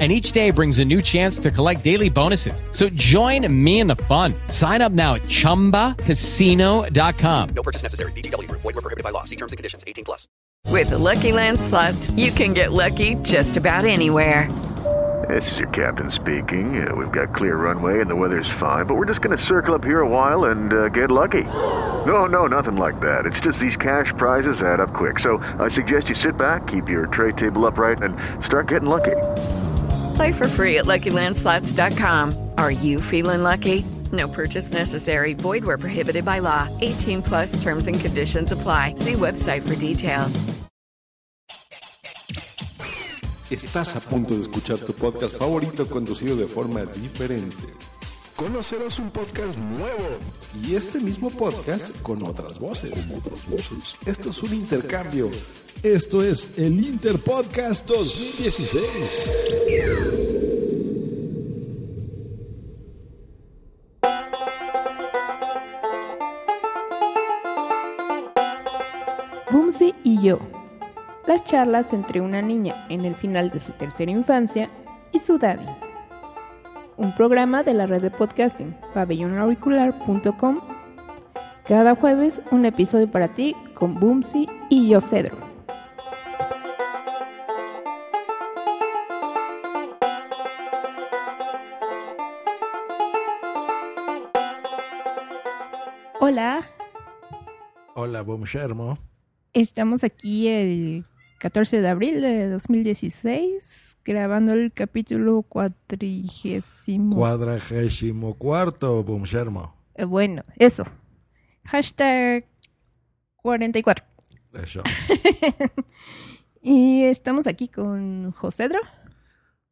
and each day brings a new chance to collect daily bonuses. So join me in the fun. Sign up now at ChumbaCasino.com. No purchase necessary. VGW. Void were prohibited by law. See terms and conditions. 18 plus. With the Lucky Land slots, you can get lucky just about anywhere. This is your captain speaking. Uh, we've got clear runway and the weather's fine, but we're just going to circle up here a while and uh, get lucky. No, no, nothing like that. It's just these cash prizes add up quick. So I suggest you sit back, keep your tray table upright, and start getting lucky. Play for free at LuckyLandSlots.com. Are you feeling lucky? No purchase necessary. Void where prohibited by law. 18 plus terms and conditions apply. See website for details. Estás a punto de escuchar tu podcast favorito conducido de forma diferente. Conocerás un podcast nuevo y este mismo podcast con otras voces. Esto es un intercambio. Esto es el Interpodcast 2016. Bumsy y yo. Las charlas entre una niña en el final de su tercera infancia y su daddy. Un programa de la red de podcasting pabellonauricular.com. Cada jueves un episodio para ti con Bumsy y yo Cedro. Hola, Hola, Boom Shermo. estamos aquí el 14 de abril de 2016 grabando el capítulo cuatrigésimo. Cuadragésimo cuarto, Boom Shermo. Eh, bueno, eso. Hashtag 44. Eso. Y estamos aquí con Josedro.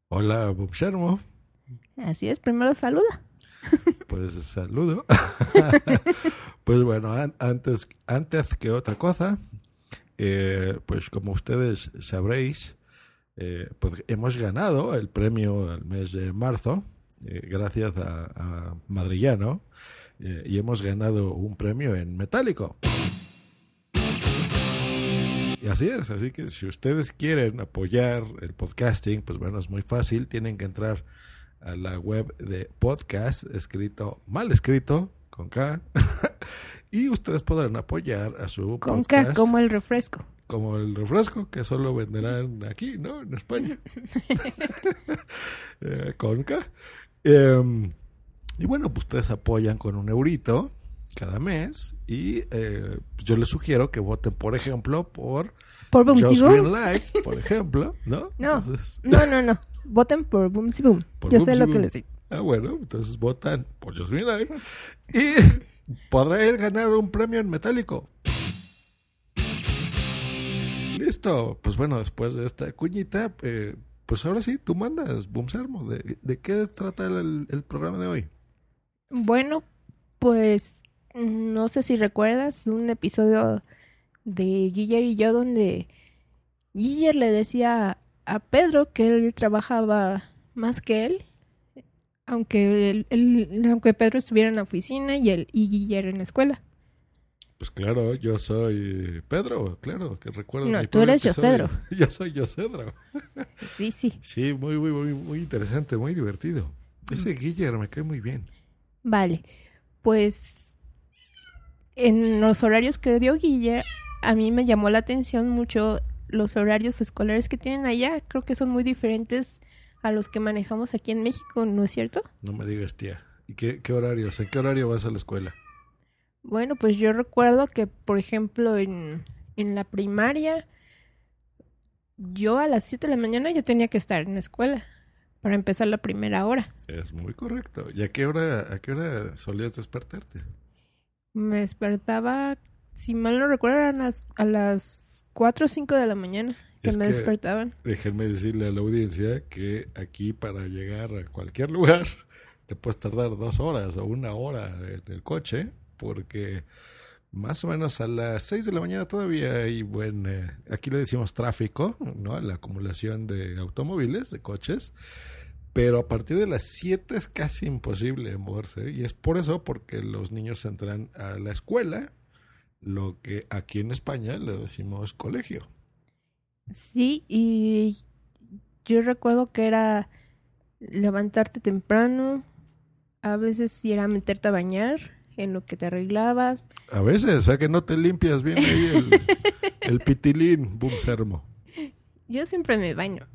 Hola, Boom Shermo. Así es, primero saluda. Pues saludo. pues bueno, an- antes, antes que otra cosa, eh, pues como ustedes sabréis, eh, pues hemos ganado el premio el mes de marzo, eh, gracias a, a Madrillano, y hemos ganado un premio en metálico. Y así es, así que si ustedes quieren apoyar el podcasting, pues bueno, es muy fácil, tienen que entrar a la web de podcast, escrito, mal escrito, con K, y ustedes podrán apoyar a su Con podcast K como el refresco. como el refresco que solo venderán aquí, ¿no? En España. Eh, con K. Em, y bueno, pues ustedes apoyan con un eurito cada mes y eh, yo les sugiero que voten, por ejemplo, por Por Boomsy Just Boom. Green Light, por ejemplo, ¿no? No, Entonces- no, no, no. Voten por Boom. Por Yo sé lo Boom. que les digo. Ah, bueno, entonces votan por Light y podrá él ganar un premio en metálico. Listo. Pues bueno, después de esta cuñita, eh, pues ahora sí, tú mandas, Boom Sermo. ¿De, de qué trata el, el programa de hoy? Bueno, pues no sé si recuerdas un episodio de Guiller y yo donde Guiller le decía a Pedro que él trabajaba más que él, aunque él- aunque Pedro estuviera en la oficina y él y Guiller en la escuela. Pues claro, yo soy Pedro, claro, que recuerdo. No, mi tú eres. Yocedro. Yo soy Yocedro. Sí, sí. Sí, muy, muy, muy, muy interesante, muy divertido. Ese Guillermo me cae muy bien. Vale. Pues en los horarios que dio Guiller, a mí me llamó la atención mucho los horarios escolares que tienen allá. Creo que son muy diferentes a los que manejamos aquí en México, ¿no es cierto? No me digas, tía. ¿Y qué, qué horarios? ¿En qué horario vas a la escuela? Bueno, pues yo recuerdo que, por ejemplo, en, en la primaria, yo a las 7 de la mañana ya tenía que estar en la escuela para empezar la primera hora. Es muy correcto. ¿Y a qué hora, a qué hora solías despertarte? Me despertaba, si mal no recuerdo, eran las- a las 4 o 5 de la mañana que Es me que- despertaban. Déjenme decirle a la audiencia que aquí para llegar a cualquier lugar te puedes tardar dos horas o una hora en el coche porque más o menos a las 6 de la mañana todavía hay buen, eh, aquí le decimos tráfico, ¿no? La acumulación de automóviles, de coches, pero a partir de las 7 es casi imposible moverse y es por eso porque los niños entran a la escuela, lo que aquí en España le decimos colegio. Sí, y yo recuerdo que era levantarte temprano, a veces sí era meterte a bañar en lo que te arreglabas. A veces, o sea que no te limpias bien ahí el, el pitilín, boom sermo. Yo siempre me baño.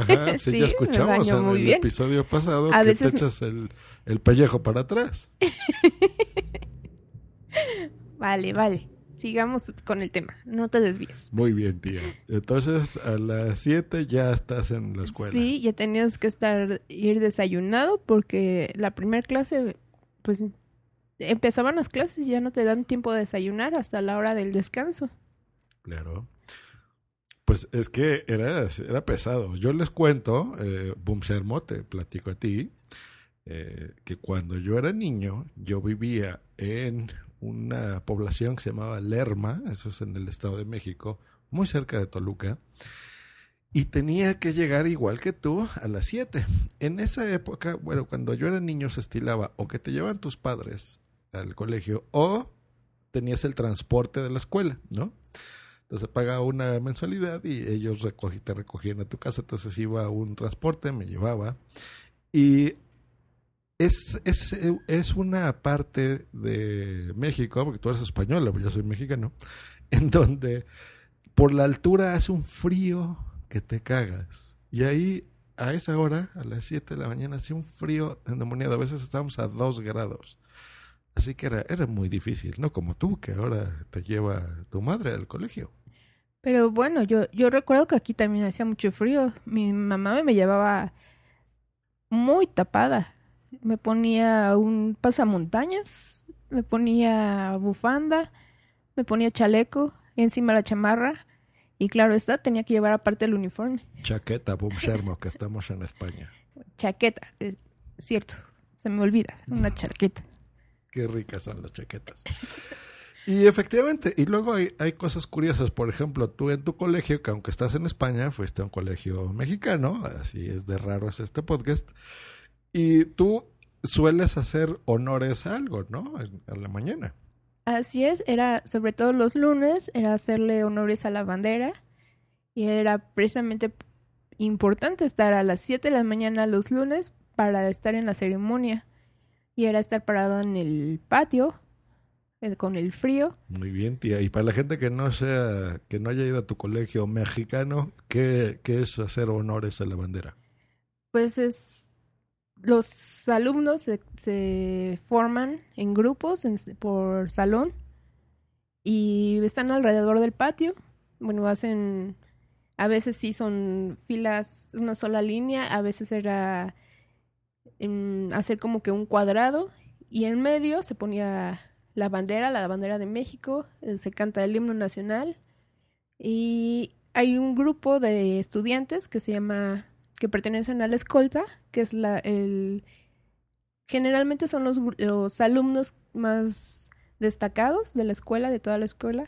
Ajá, sí, Sí, ya escuchamos en el bien. episodio pasado A que veces- te echas el, el pellejo para atrás. Vale, vale. Sigamos con el tema. No te desvíes. Muy bien, tía. Entonces, a las 7 ya estás en la escuela. Sí, ya tenías que estar ir desayunado porque la primera clase, pues empezaban las clases y ya no te dan tiempo de desayunar hasta la hora del descanso. Claro. Pues es que era, era pesado. Yo les cuento, eh, Boom Sermo, te platico a ti, eh, que cuando yo era niño, yo vivía en una población que se llamaba Lerma, eso es en el Estado de México, muy cerca de Toluca, y tenía que llegar igual que tú a las 7. En esa época, bueno, cuando yo era niño se estilaba o que te llevan tus padres al colegio o tenías el transporte de la escuela, ¿no? Entonces pagaba una mensualidad y ellos te recogían a tu casa. Entonces iba un transporte, me llevaba. Y es, es, es una parte de México, porque tú eres española, pero yo soy mexicano, en donde por la altura hace un frío que te cagas. Y ahí, a esa hora, a las 7 de la mañana, hacía un frío endemoniado. A veces estábamos a 2 grados. Así que era, era muy difícil, no como tú, que ahora te lleva tu madre al colegio. Pero bueno, yo, yo recuerdo que aquí también hacía mucho frío. Mi mamá me llevaba muy tapada. Me ponía un pasamontañas, me ponía bufanda, me ponía chaleco, encima la chamarra. Y claro está, tenía que llevar aparte el uniforme. Chaqueta, boom, Shermo, que estamos en España. Chaqueta, es cierto, se me olvida, una chaqueta. Qué ricas son las chaquetas. Y efectivamente, y luego hay, hay cosas curiosas. Por ejemplo, tú en tu colegio, que aunque estás en España, fuiste a un colegio mexicano, así es de raro es este podcast, y tú sueles hacer honores a algo, ¿no? A la mañana. Así es, era sobre todo los lunes, era hacerle honores a la bandera y era precisamente importante estar a las 7 de la mañana los lunes para estar en la ceremonia y era estar parado en el patio eh, con el frío. Muy bien, tía. Y para la gente que no sea, que no haya ido a tu colegio mexicano, ¿qué, qué es hacer honores a la bandera? Pues es los alumnos se, forman en grupos por salón y están alrededor del patio. Bueno, hacen, a veces sí son filas, una sola línea, a veces era em, hacer como que un cuadrado y en medio se ponía la bandera, la bandera de México, eh, se canta el himno nacional y hay un grupo de estudiantes que se llama que pertenecen a la escolta, que es la el generalmente son los, los alumnos más destacados de la escuela, de toda la escuela,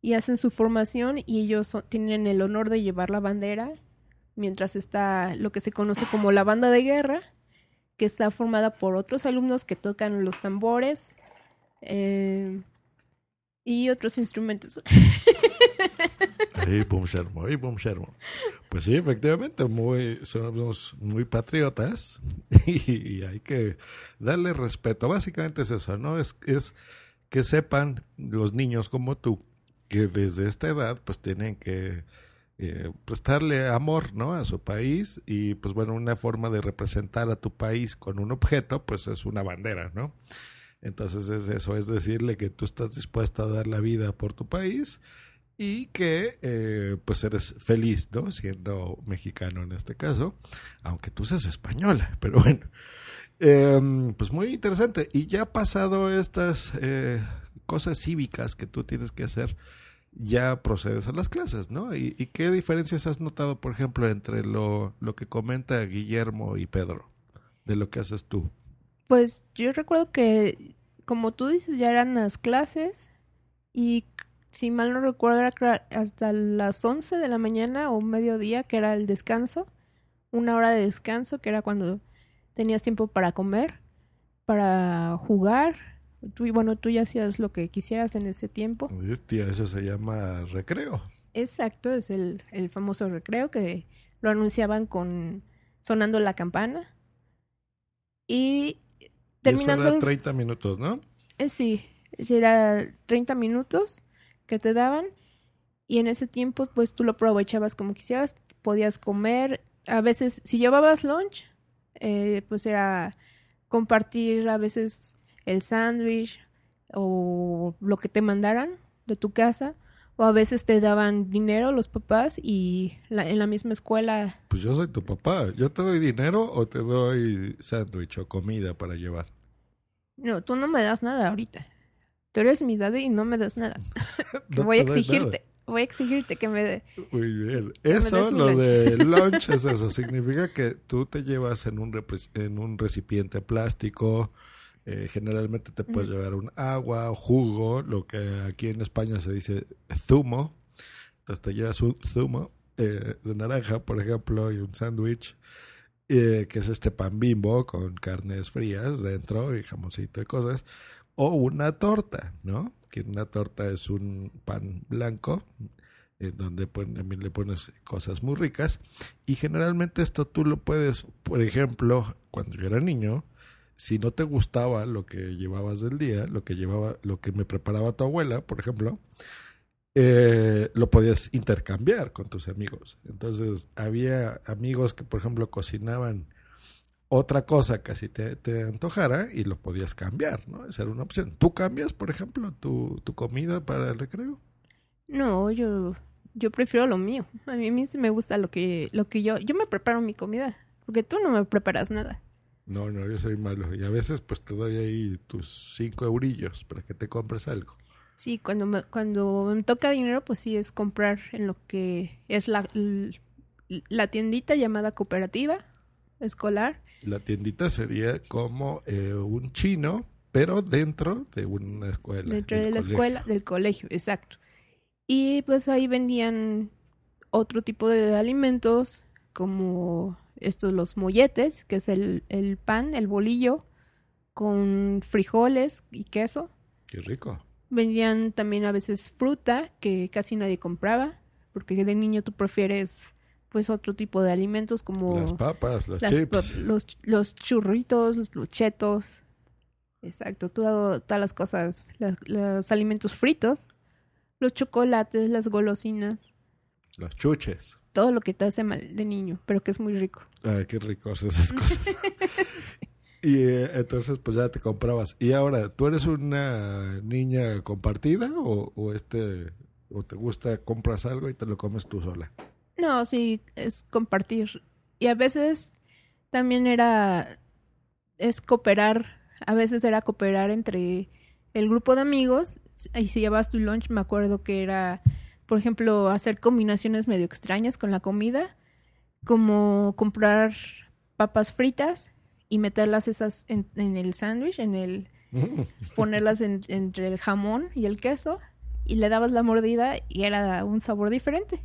y hacen su formación y ellos tienen el honor de llevar la bandera, mientras está lo que se conoce como la banda de guerra, que está formada por otros alumnos que tocan los tambores eh, y otros instrumentos. Ahí, boom, Shermo, ahí, boom, Shermo. Pues sí, efectivamente, muy, somos muy patriotas y, hay que darle respeto. Básicamente es eso, ¿no? Es, es que sepan los niños como tú que desde esta edad pues tienen que eh, prestarle amor, ¿no? A su país y pues bueno, una forma de representar a tu país con un objeto pues es una bandera, ¿no? Entonces es eso, es decirle que tú estás dispuesto a dar la vida por tu país y que eh, pues eres feliz, ¿no? Siendo mexicano en este caso, aunque tú seas española, pero bueno. Em, pues muy interesante. Y ya pasado estas eh, cosas cívicas que tú tienes que hacer, ya procedes a las clases, ¿no? ¿Y, y qué diferencias has notado, por ejemplo, entre lo, lo que comenta Guillermo y Pedro, de lo que haces tú? Pues yo recuerdo que como tú dices, ya eran las clases y si mal no recuerdo era hasta las 11 de la mañana o mediodía que era el descanso, una hora de descanso que era cuando tenías tiempo para comer, para jugar. Tú, y bueno, tú ya hacías lo que quisieras en ese tiempo. Hostia, eso se llama recreo. Exacto, es el, el famoso recreo que lo anunciaban con sonando la campana. Y Y eso terminando era 30 minutos, ¿no? Eh, sí, sí, era 30 minutos que te daban y en ese tiempo pues tú lo aprovechabas como quisieras, podías comer, a veces si llevabas lunch, eh, pues era compartir a veces el sándwich o lo que te mandaran de tu casa o a veces te daban dinero los papás y la- en la misma escuela Pues yo soy tu papá. ¿Yo te doy dinero o te doy sándwich o comida para llevar? no, tú no me das nada ahorita. Tú eres mi daddy y no me das nada. No voy a exigirte, voy a exigirte que me dé. Muy bien. Eso, lo lunch. de lunch es eso. Significa que tú te llevas en un, en un recipiente plástico. Eh, generalmente te puedes llevar un agua o jugo, lo que aquí en España se dice zumo. Entonces te llevas un zumo eh, de naranja, por ejemplo, y un sándwich, eh, que es este pan bimbo con carnes frías dentro y jamoncito y cosas. O una torta, ¿no? Que una torta es un pan blanco en donde también le pones cosas muy ricas. Y generalmente esto tú lo puedes, por ejemplo, cuando yo era niño, si no te gustaba lo que llevabas del día, lo que llevaba, lo que me preparaba tu abuela, por ejemplo, eh, lo podías intercambiar con tus amigos. Entonces, había amigos que, por ejemplo, cocinaban otra cosa que así te, antojara y lo podías cambiar, ¿no? Esa era una opción. ¿Tú cambias, por ejemplo, tu, tu comida para el recreo? No, yo, yo prefiero lo mío. A mí, a mí sí me gusta lo que, lo que yo, yo me preparo mi comida, porque tú no me preparas nada. No, no, yo soy malo. Y a veces pues te doy ahí tus cinco eurillos para que te compres algo. Sí, cuando me, cuando me toca dinero, pues sí es comprar en lo que es la, la tiendita llamada cooperativa escolar. La tiendita sería como eh, un chino, pero dentro de una escuela. Dentro de la colegio. escuela, del colegio, exacto. Y pues ahí vendían otro tipo de alimentos, como estos, los molletes, que es el, el pan, el bolillo, con frijoles y queso. Qué rico. Vendían también a veces fruta, que casi nadie compraba, porque de niño tú prefieres pues otro tipo de alimentos como Las papas, los las chips. los, los churritos, los, los chetos. Exacto, todo, todas las cosas, la- los alimentos fritos, los chocolates, las golosinas, Los chuches. Todo lo que te hace mal de niño, pero que es muy rico. Ay, qué ricos esas cosas. Y eh, entonces pues ya te comprabas. Y ahora, ¿tú eres una niña compartida o, o este o te gusta compras algo y te lo comes tú sola? No, sí, es compartir. Y a veces también era, es cooperar, a veces era cooperar entre el grupo de amigos. Y si llevabas tu lunch, me acuerdo que era, por ejemplo, hacer combinaciones medio extrañas con la comida, como comprar papas fritas y meterlas esas en, en el sándwich, en el, ponerlas en- entre el jamón y el queso, y le dabas la mordida y era un sabor diferente.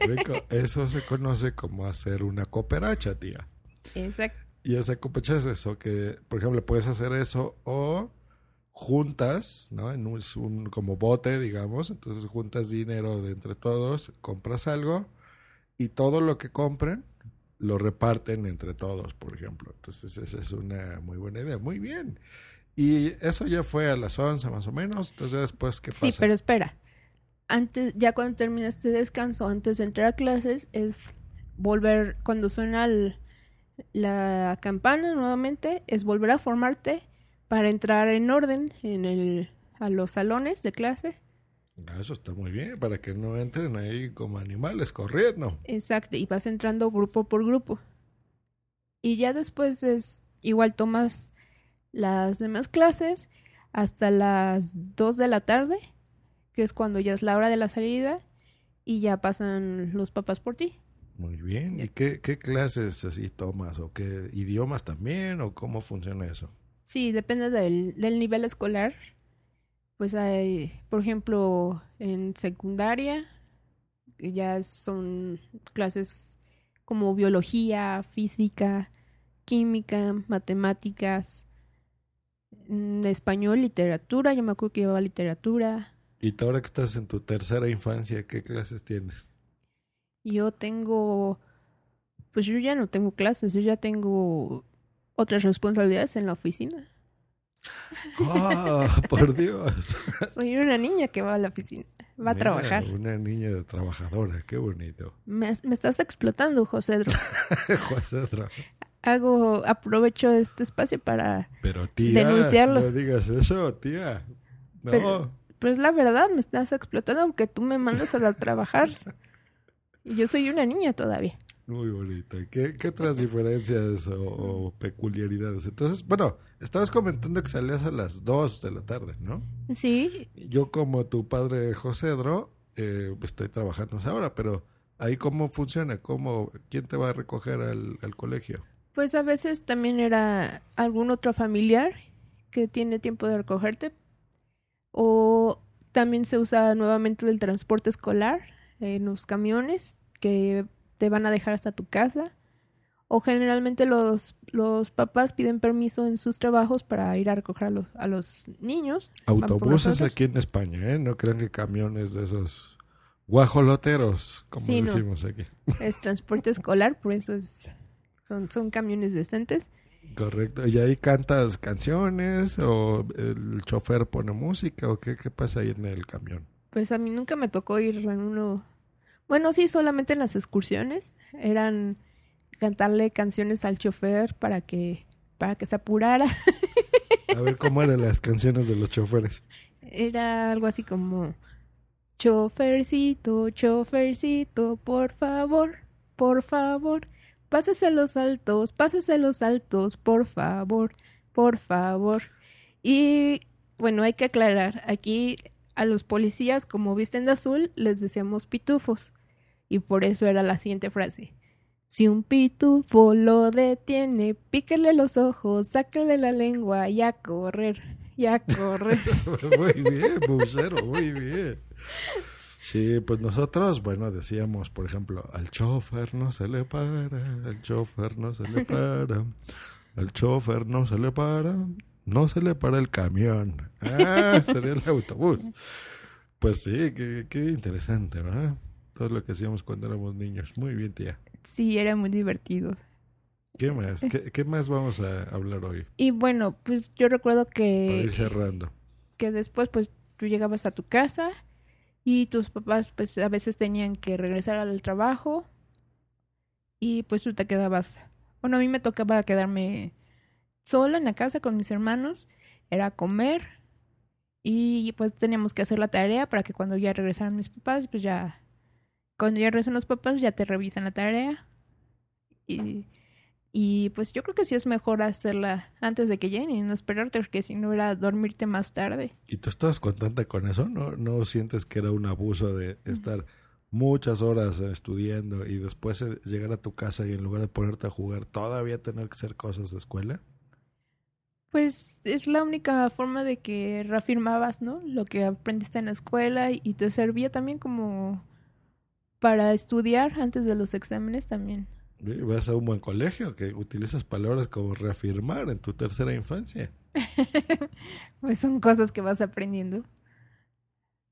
Rico. Eso se conoce como hacer una cooperacha, tía. Exacto. Y esa cooperacha es eso, que por ejemplo puedes hacer eso o juntas, ¿no? En un, es un como bote, digamos, entonces juntas dinero de entre todos, compras algo y todo lo que compren lo reparten entre todos, por ejemplo. Entonces esa es una muy buena idea. Muy bien. Y eso ya fue a las 11 más o menos, entonces ya después, ¿qué pasa? Sí, pero espera. Antes, ya cuando termina este descanso, antes de entrar a clases, es volver, cuando suena el- la campana nuevamente, es volver a formarte para entrar en orden en el, a los salones de clase. Ah, Eso está muy bien, para que no entren ahí como animales corriendo. Exacto, y vas entrando grupo por grupo. Y ya después es igual tomas las demás clases hasta las 2 de la tarde, que es cuando ya es la hora de la salida y ya pasan los papás por ti. Muy bien. ¿Y qué, qué clases así tomas? ¿O qué idiomas también? ¿O cómo funciona eso? Sí, depende del, del nivel escolar. Pues hay, por ejemplo, en secundaria ya son clases como biología, física, química, matemáticas, mm, español, literatura. Yo me acuerdo que llevaba literatura. Y ahora que estás en tu tercera infancia, ¿qué clases tienes? Yo tengo, pues yo ya no tengo clases, yo ya tengo otras responsabilidades en la oficina. ¡Ah, por Dios! Soy una niña que va a la oficina, va a trabajar. Una niña de trabajadora, qué bonito. Me, me estás explotando, José. José Tra- Hago, aprovecho este espacio para... Pero tía, Denunciarlo. no digas eso, tía. No, Pero- Pero es la verdad, me estás explotando porque tú me mandas a la trabajar. Y yo soy una niña todavía. Muy bonito. ¿Qué, qué otras diferencias o, o peculiaridades? Entonces, bueno, estabas comentando que salías a las 2 de la tarde, ¿no? Sí, Yo como tu padre Josedro, eh, estoy trabajando ahora, pero ahí cómo funciona, cómo, quién te va a recoger al, al colegio. pues a veces también era algún otro familiar que tiene tiempo de recogerte. O también se usa nuevamente el transporte escolar en los camiones que te van a dejar hasta tu casa. O generalmente los, los papás piden permiso en sus trabajos para ir a recoger a los, a los niños. Autobuses aquí en España, ¿eh? No crean que camiones de esos guajoloteros, como Sí, no. decimos aquí. Es transporte escolar, por eso es, son, son camiones decentes. Correcto. ¿Y ahí cantas canciones o el chofer pone música o qué, qué pasa ahí en el camión? Pues a mí nunca me tocó ir en uno. Bueno, sí, solamente en las excursiones. Eran cantarle canciones al chofer para que, para que se apurara. A ver cómo eran las canciones de los choferes. Era algo así como chofercito, chofercito, por favor, por favor, pásese los altos, pásese los altos, por favor, por favor. Y bueno, hay que aclarar, aquí a los policías, como visten de azul, les decíamos pitufos. Y por eso era la siguiente frase. Si un pitufo lo detiene, píquele los ojos, sáquele la lengua y a correr, y correr. muy bien, bucero, muy bien. Sí, pues nosotros, bueno, decíamos, por ejemplo, al chofer no se le para, al chofer no se le para, al chofer no se le para, no se le para el camión. Ah, sería el autobús. Pues sí, qué, qué interesante, ¿verdad? Todo lo que hacíamos cuando éramos niños. Muy bien, tía. Sí, era muy divertido. ¿Qué más? ¿Qué, qué más vamos a hablar hoy? Y bueno, pues yo recuerdo Para que, ir cerrando. que después pues tú llegabas a tu casa y tus papás pues a veces tenían que regresar al trabajo y pues tú te quedabas, bueno, a mí me tocaba quedarme sola en la casa con mis hermanos, era comer y pues teníamos que hacer la tarea para que cuando ya regresaran mis papás, pues ya, cuando ya regresan los papás ya te revisan la tarea y, y pues yo creo que sí es mejor hacerla antes de que lleguen y no esperarte porque si no era dormirte más tarde. ¿Y tú estabas contenta con eso? ¿No, no sientes que era un abuso de estar muchas horas eh, estudiando y después eh, llegar a tu casa y en lugar de ponerte a jugar todavía tener que hacer cosas de escuela? Pues es la única forma de que reafirmabas, ¿no? Lo que aprendiste en la escuela y te servía también como para estudiar antes de los exámenes también. Vas a un buen colegio que utilizas palabras como reafirmar en tu tercera infancia. Pues son cosas que vas aprendiendo.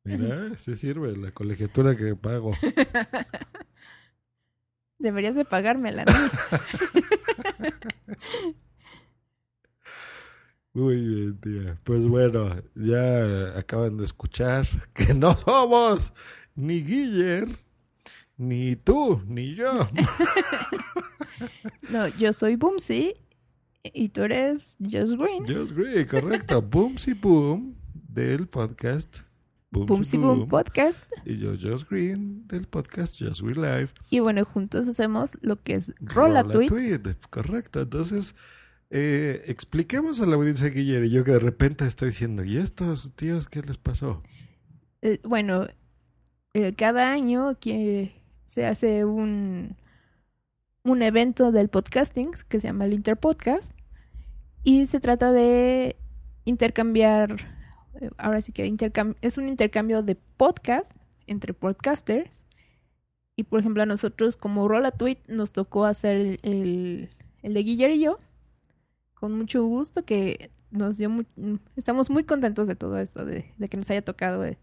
Mira, sí sirve la colegiatura que pago. Deberías de pagármela, ¿no? Muy bien, tía. Pues bueno, ya acaban de escuchar que no somos ni Guiller, ni tú, ni yo. No, yo soy Boomsy y tú eres Just Green. Just Green, correcto. Boomsy Boom del podcast Boomsy Boom Podcast. Y yo, Just Green del podcast Just Green Live. Y bueno, juntos hacemos lo que es Rola Tweet. Tweet, Correcto. Entonces, eh, expliquemos a la audiencia Guiller y yo que de repente estoy diciendo, ¿y estos tíos qué les pasó? Eh, bueno, eh, cada año que se hace un, un evento del podcasting que se llama el Interpodcast Y se trata de intercambiar, eh, ahora sí que intercam- es un intercambio de podcast entre podcasters. Y por ejemplo a nosotros como Rola Tweet nos tocó hacer el, el, el de yo. Con mucho gusto que nos dio estamos muy contentos de todo esto, de, de que nos haya tocado. eh.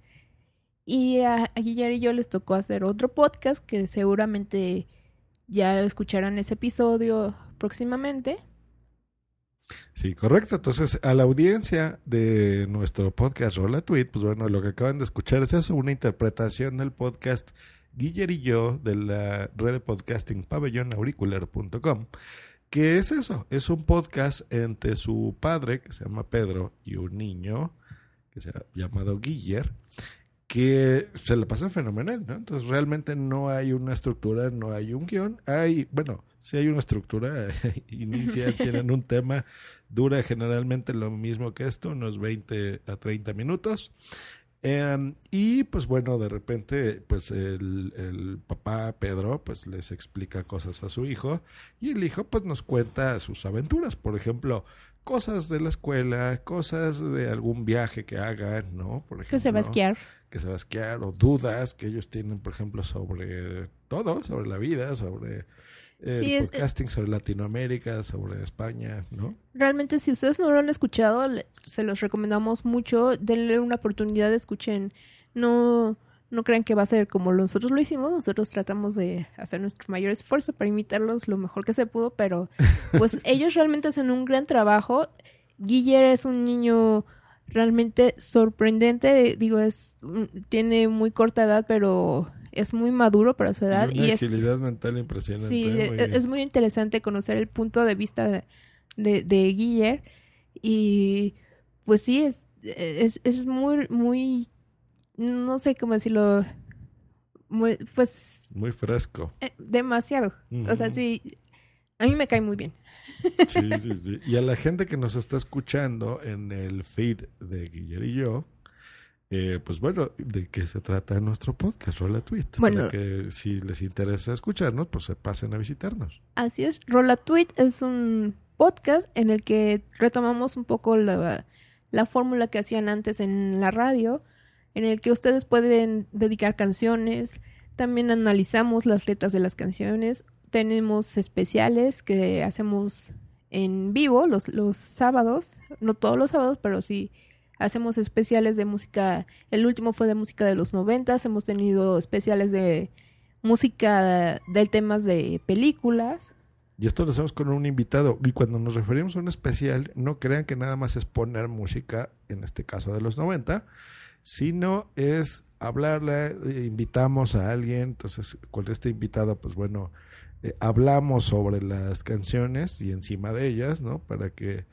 Y a, Guillermo y yo les tocó hacer otro podcast que seguramente ya escucharán ese episodio próximamente. Sí, correcto. Entonces, a la audiencia de nuestro podcast Rola Tweet, pues bueno, lo que acaban de escuchar es eso, una interpretación del podcast Guiller y yo de la red de podcasting pabellonauricular.com. ¿Qué es eso? Es un podcast entre su padre, que se llama Pedro, y un niño que se ha llamado Guiller, que se le pasa fenomenal, ¿no? Entonces realmente no hay una estructura, no hay un guion, hay, bueno, sí hay una estructura inicial, tienen un tema, dura generalmente lo mismo que esto, unos 20 a 30 minutos. Eh, y pues bueno, de repente, pues el, el, papá Pedro, pues les explica cosas a su hijo y el hijo pues nos cuenta sus aventuras, por ejemplo, cosas de la escuela, cosas de algún viaje que hagan, ¿no? Por ejemplo, Que se va a esquiar. Que se va a esquiar o dudas que ellos tienen, por ejemplo, sobre todo, sobre la vida, sobre el Sí, es- podcasting, sobre Latinoamérica, sobre España, ¿no? Realmente, si ustedes no lo han escuchado, se los recomendamos mucho. Denle una oportunidad, escuchen. No, no crean que va a ser como nosotros lo hicimos. Nosotros tratamos de hacer nuestro mayor esfuerzo para imitarlos lo mejor que se pudo, pero pues ellos realmente hacen un gran trabajo. Guiller es un niño realmente sorprendente. Digo, es tiene muy corta edad, pero es muy maduro para su edad. Y una Y es, agilidad mental impresionante. Sí, ¿eh? e- Muy es muy interesante conocer el punto de vista de, de, de Guiller. Y pues sí, es, es, es muy, muy, no sé cómo decirlo, muy, pues Muy fresco. eh, demasiado. O sea, sí, a mí me cae muy bien. Sí, sí, sí. Y a la gente que nos está escuchando en el feed de Guillermo y yo, eh, pues bueno, ¿de qué se trata nuestro podcast? Rola Tweet. Bueno. Para que si les interesa escucharnos, pues se pasen a visitarnos. Así es, Rola Tweet es un podcast en el que retomamos un poco la, la fórmula que hacían antes en la radio, en el que ustedes pueden dedicar canciones, también analizamos las letras de las canciones, tenemos especiales que hacemos en vivo los, los sábados, no todos los sábados, pero sí hacemos especiales de música, el último fue de música de los noventas, hemos tenido especiales de música de temas de películas. Y esto lo hacemos con un invitado. Y cuando nos referimos a un especial, no crean que nada más es poner música, en este caso de los 90, sino es hablarle, eh, invitamos a alguien. Entonces, con este invitado, pues bueno, eh, hablamos sobre las canciones y encima de ellas, ¿no? Para que,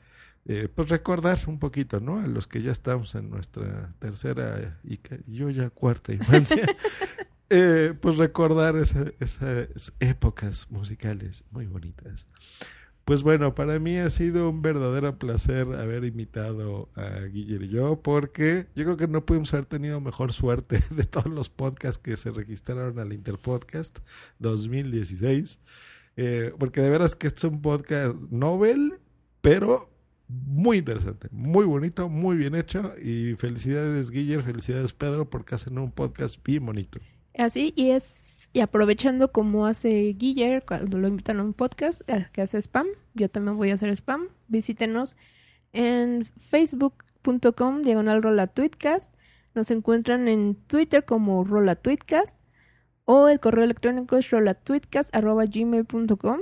eh, pues recordar un poquito, ¿no? A los que ya estamos en nuestra tercera y que- yo ya cuarta infancia. Eh, pues recordar esa- esas épocas musicales muy bonitas. Pues bueno, para mí ha sido un verdadero placer haber invitado a Guillermo y yo, porque yo creo que no pudimos haber tenido mejor suerte de todos los podcasts que se registraron al Interpodcast 2016. Eh, porque de veras que este es un podcast novel, pero muy interesante, muy bonito, muy bien hecho. Y felicidades, Guillermo, felicidades, Pedro, porque hacen un podcast bien bonito. Así, y es, y aprovechando como hace Guiller cuando lo invitan a un podcast eh, que hace spam, yo también voy a hacer spam. Visítenos en facebook.com diagonal rola tweetcast. Nos encuentran en Twitter como rola tweetcast o el correo electrónico es rolatweetcast arroba gmail.com.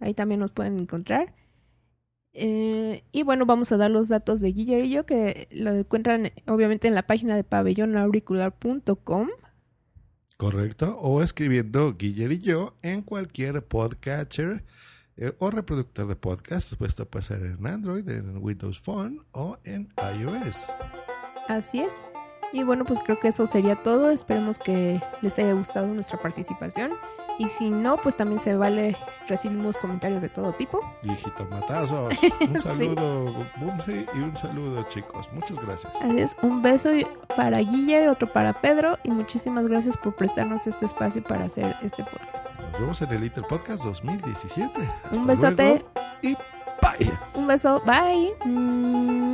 Ahí también nos pueden encontrar. Eh, y bueno, vamos a dar los datos de Guiller y yo que lo encuentran obviamente en la página de pabellonauricular.com. Correcto. O escribiendo Guiller y yo en cualquier podcatcher eh, o reproductor de podcast. Esto puede ser en Android, en Windows Phone o en iOS. Así es. Y bueno, pues creo que eso sería todo. Esperemos que les haya gustado nuestra participación. Y si no, pues también se vale, recibimos comentarios de todo tipo. Viejito matazos. Un Sí. saludo, Bumsy, y un saludo, chicos. Muchas gracias. Es, un beso y- para Guiller, otro para Pedro. Y muchísimas gracias por prestarnos este espacio para hacer este podcast. Nos vemos en el Inter Podcast 2017. Hasta Un besote. luego y bye. Un beso. Bye. Mm.